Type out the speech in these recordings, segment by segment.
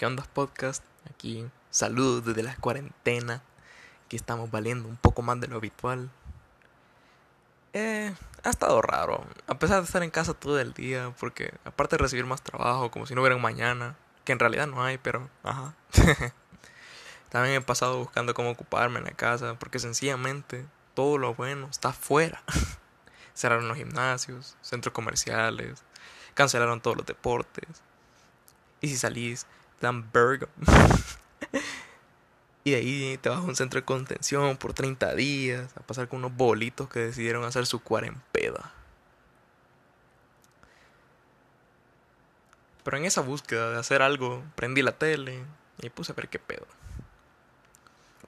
¿Qué onda podcast? Aquí saludos desde la cuarentena. Aquí estamos valiendo un poco más de lo habitual. Eh, ha estado raro, a pesar de estar en casa todo el día, porque aparte de recibir más trabajo, como si no hubiera un mañana, que en realidad no hay, pero ajá. También he pasado buscando cómo ocuparme en la casa, porque sencillamente todo lo bueno está afuera. Cerraron los gimnasios, centros comerciales, cancelaron todos los deportes. Y si salís, dan burger. y de ahí te vas a un centro de contención por 30 días a pasar con unos bolitos que decidieron hacer su cuarempeda. Pero en esa búsqueda de hacer algo, prendí la tele y puse a ver qué pedo.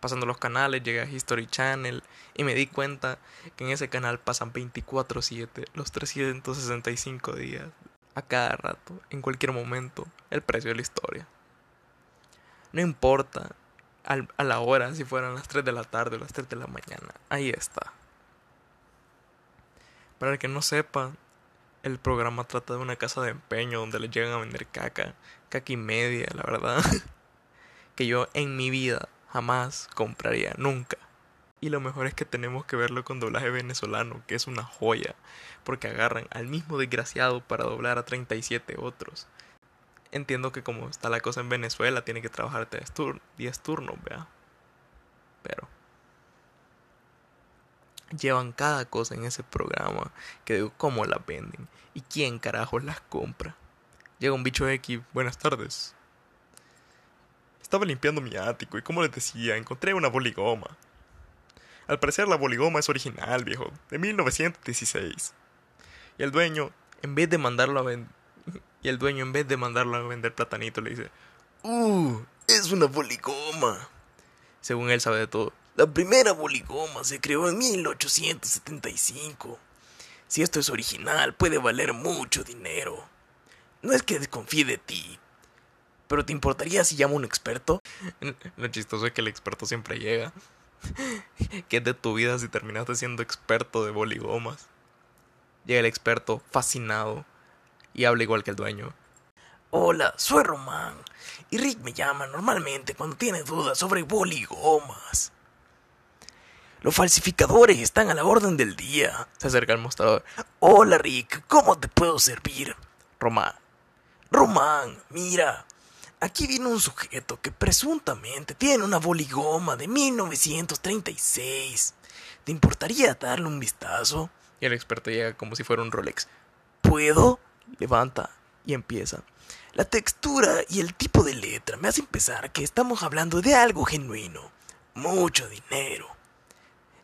Pasando los canales, llegué a History Channel y me di cuenta que en ese canal pasan 24/7 los 365 días a cada rato, en cualquier momento, el precio de la historia. No importa a la hora, si fueran las 3 de la tarde o las 3 de la mañana, ahí está. Para el que no sepa, el programa trata de una casa de empeño donde le llegan a vender caca, caca y media, la verdad. que yo en mi vida jamás compraría, nunca. Y lo mejor es que tenemos que verlo con doblaje venezolano, que es una joya, porque agarran al mismo desgraciado para doblar a 37 otros. Entiendo que como está la cosa en Venezuela, tiene que trabajar 10 turnos, vea. Pero llevan cada cosa en ese programa que digo cómo la venden y quién carajos las compra. Llega un bicho X, buenas tardes. Estaba limpiando mi ático y como les decía, encontré una boligoma. Al parecer la boligoma es original, viejo, de 1916. Y el dueño, en vez de mandarlo a vender... Y el dueño, en vez de mandarlo a vender platanito, le dice... ¡Uh! Es una boligoma. Según él sabe de todo. La primera boligoma se creó en 1875. Si esto es original, puede valer mucho dinero. No es que desconfíe de ti. Pero ¿te importaría si llamo a un experto? Lo chistoso es que el experto siempre llega. ¿Qué es de tu vida si terminaste siendo experto de boligomas? Llega el experto, fascinado, y habla igual que el dueño. Hola, soy Román, y Rick me llama normalmente cuando tiene dudas sobre boligomas. Los falsificadores están a la orden del día. Se acerca el mostrador. Hola Rick, ¿cómo te puedo servir? Román. Román, mira, Aquí viene un sujeto que presuntamente tiene una boligoma de 1936. ¿Te importaría darle un vistazo? Y el experto llega como si fuera un Rolex. ¿Puedo? Levanta y empieza. La textura y el tipo de letra me hacen pensar que estamos hablando de algo genuino. Mucho dinero.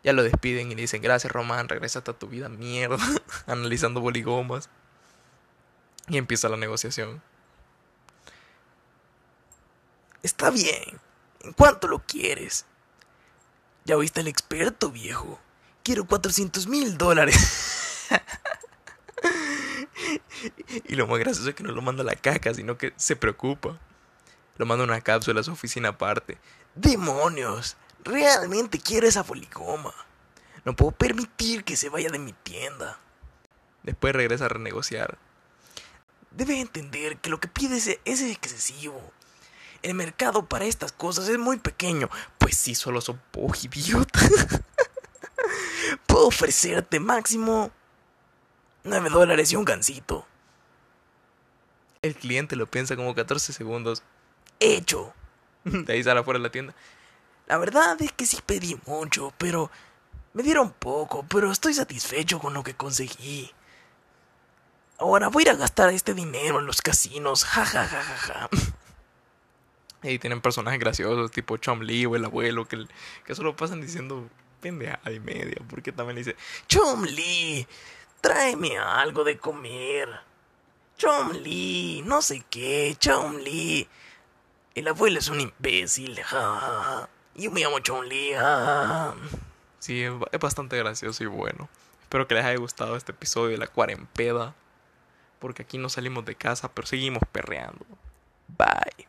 Ya lo despiden y le dicen, gracias Román, regrésate a tu vida mierda, analizando boligomas. Y empieza la negociación. Está bien. ¿En cuánto lo quieres? Ya oíste al experto, viejo. Quiero 400 mil dólares. y lo más gracioso es que no lo manda a la caca, sino que se preocupa. Lo manda una cápsula a su oficina aparte. ¡Demonios! Realmente quiero esa poligoma. No puedo permitir que se vaya de mi tienda. Después regresa a renegociar. Debes entender que lo que pides es excesivo. El mercado para estas cosas es muy pequeño. Pues sí, solo son idiota. Puedo ofrecerte máximo 9 dólares y un gancito. El cliente lo piensa como 14 segundos. Hecho. De ahí sale afuera de la tienda. La verdad es que sí pedí mucho, pero me dieron poco, pero estoy satisfecho con lo que conseguí. Ahora voy a ir a gastar este dinero en los casinos. Ja ja ja ja ja. Y tienen personajes graciosos, tipo Chom Lee o el abuelo, que, que solo pasan diciendo pendejada y media. Porque también le dice: Chom Lee, tráeme algo de comer. Chom Lee, no sé qué, Chom Lee. El abuelo es un imbécil, ja, Yo me llamo Chom Lee, Sí, es bastante gracioso y bueno. Espero que les haya gustado este episodio de la cuarempeda. Porque aquí no salimos de casa, pero seguimos perreando. Bye.